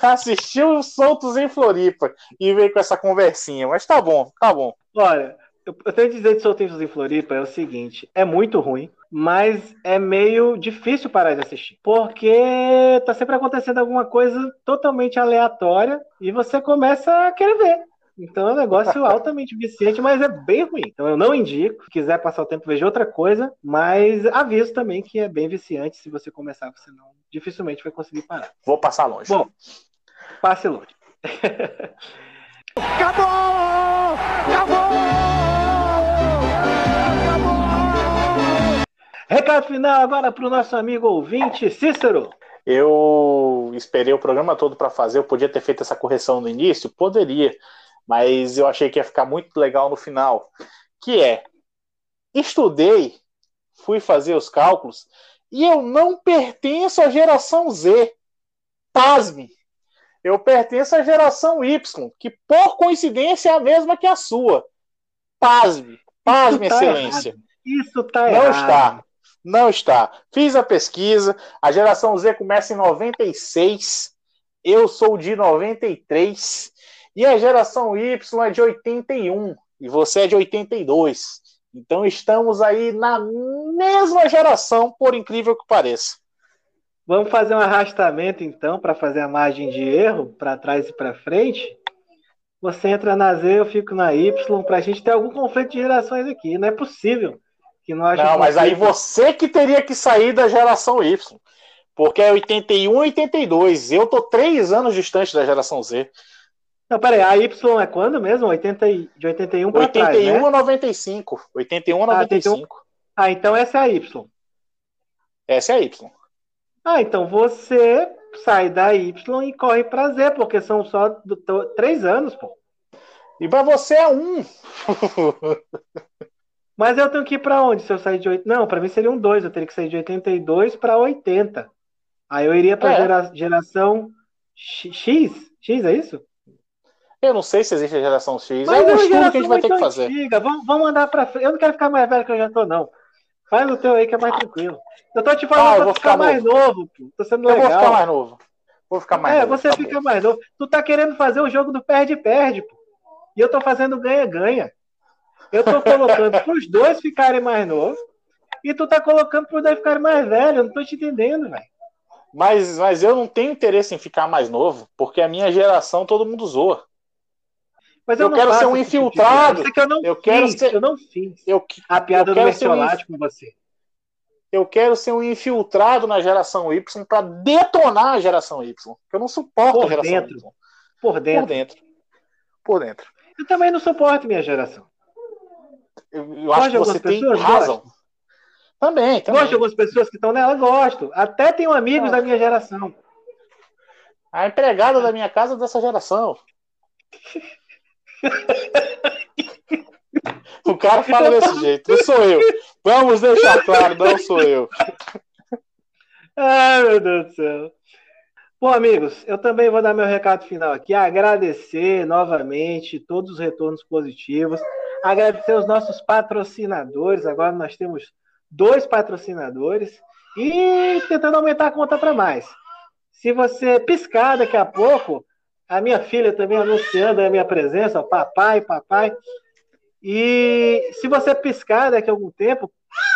Assistiu Soltos em Floripa e veio com essa conversinha. Mas tá bom, tá bom. Olha, eu tenho que dizer de Solteiros em Floripa é o seguinte: é muito ruim, mas é meio difícil parar de assistir. Porque tá sempre acontecendo alguma coisa totalmente aleatória e você começa a querer ver. Então é um negócio altamente viciante, mas é bem ruim. Então eu não indico. Se quiser passar o tempo, veja outra coisa. Mas aviso também que é bem viciante. Se você começar, você não dificilmente vai conseguir parar. Vou passar longe. Bom, passe longe. Recado final agora para o nosso amigo ouvinte Cícero. Eu esperei o programa todo para fazer. Eu podia ter feito essa correção no início? Poderia. Mas eu achei que ia ficar muito legal no final. Que é: estudei, fui fazer os cálculos e eu não pertenço à geração Z. Pasme! Eu pertenço à geração Y, que por coincidência é a mesma que a sua. Pasme! Pasme, Isso tá excelência! Isso tá Não errado. está. Não está. Fiz a pesquisa. A geração Z começa em 96. Eu sou de 93. E a geração Y é de 81 e você é de 82. Então estamos aí na mesma geração, por incrível que pareça. Vamos fazer um arrastamento então para fazer a margem de erro para trás e para frente. Você entra na Z, eu fico na Y, para a gente ter algum conflito de gerações aqui. Não é possível que não haja. Não, mas aí você que teria que sair da geração Y. Porque é 81 e 82. Eu tô três anos distante da geração Z. Não, peraí, a Y é quando mesmo? 80, de 81 para trás, 81 né? a 95. 81 a 95. Ah, então essa é a Y. Essa é a Y. Ah, então você sai da Y e corre para Z, porque são só do, três anos, pô. E para você é um. Mas eu tenho que ir para onde se eu sair de 8? Não, para mim seria um 2. Eu teria que sair de 82 para 80. Aí eu iria para é. gera, geração X. X, é isso? Eu não sei se existe a geração X. Mas é um estudo que a gente vai ter que fazer. Vamos, vamos andar para frente. Eu não quero ficar mais velho que eu já tô, não. Faz o teu aí que é mais tranquilo. Eu tô te falando ah, pra ficar, ficar mais novo. pô. Tô sendo legal. Eu vou ficar mais novo. Vou ficar mais é, novo. É, você tá fica bom. mais novo. Tu tá querendo fazer o jogo do perde-perde, pô. E eu tô fazendo ganha-ganha. Eu tô colocando pros dois ficarem mais novos. E tu tá colocando pros dois ficarem mais velhos. Eu não tô te entendendo, velho. Mas, mas eu não tenho interesse em ficar mais novo, porque a minha geração todo mundo zoa. Mas eu, eu quero ser um infiltrado. Tipo eu, não eu fiz, quero ser. Eu não fiz eu, a piada do merciolate um... com você. Eu quero ser um infiltrado na geração Y para detonar a geração Y. Eu não suporto Por a geração dentro. Y. Por dentro. Por dentro. Por dentro. Eu também não suporto minha geração. Eu, eu acho que você tem razão. Gosto. Também, também. Gosto de algumas pessoas que estão nela, gosto. Até tenho amigos ah. da minha geração. A empregada da minha casa é dessa geração. o cara fala desse jeito, não sou eu. Vamos deixar claro, não sou eu. Ai, meu Deus do céu. Bom, amigos, eu também vou dar meu recado final aqui. Agradecer novamente todos os retornos positivos. Agradecer os nossos patrocinadores. Agora nós temos dois patrocinadores. E tentando aumentar a conta para mais. Se você piscar daqui a pouco, a minha filha também anunciando a minha presença, papai, papai. E se você piscar daqui a algum tempo,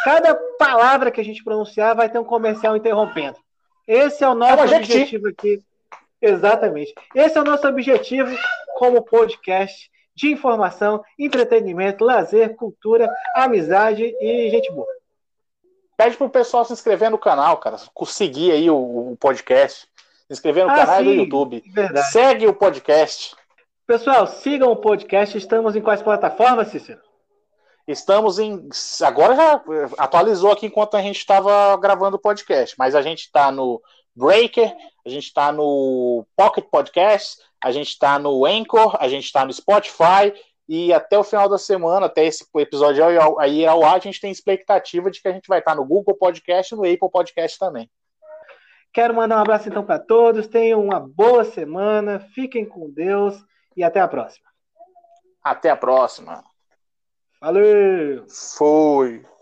cada palavra que a gente pronunciar vai ter um comercial interrompendo. Esse é o nosso é objetivo aqui. Exatamente. Esse é o nosso objetivo como podcast de informação, entretenimento, lazer, cultura, amizade e gente boa. Pede pro pessoal se inscrever no canal, cara. Seguir aí o, o podcast. Se inscrever no ah, canal sim, do YouTube. Verdade. Segue o podcast. Pessoal, sigam o podcast. Estamos em quais plataformas, Cícero? Estamos em. Agora já atualizou aqui enquanto a gente estava gravando o podcast, mas a gente está no Breaker, a gente está no Pocket Podcast, a gente está no Anchor, a gente está no Spotify e até o final da semana, até esse episódio aí ao ar, a gente tem expectativa de que a gente vai estar no Google Podcast e no Apple Podcast também. Quero mandar um abraço então para todos, tenham uma boa semana, fiquem com Deus e até a próxima. Até a próxima. Valeu! Foi!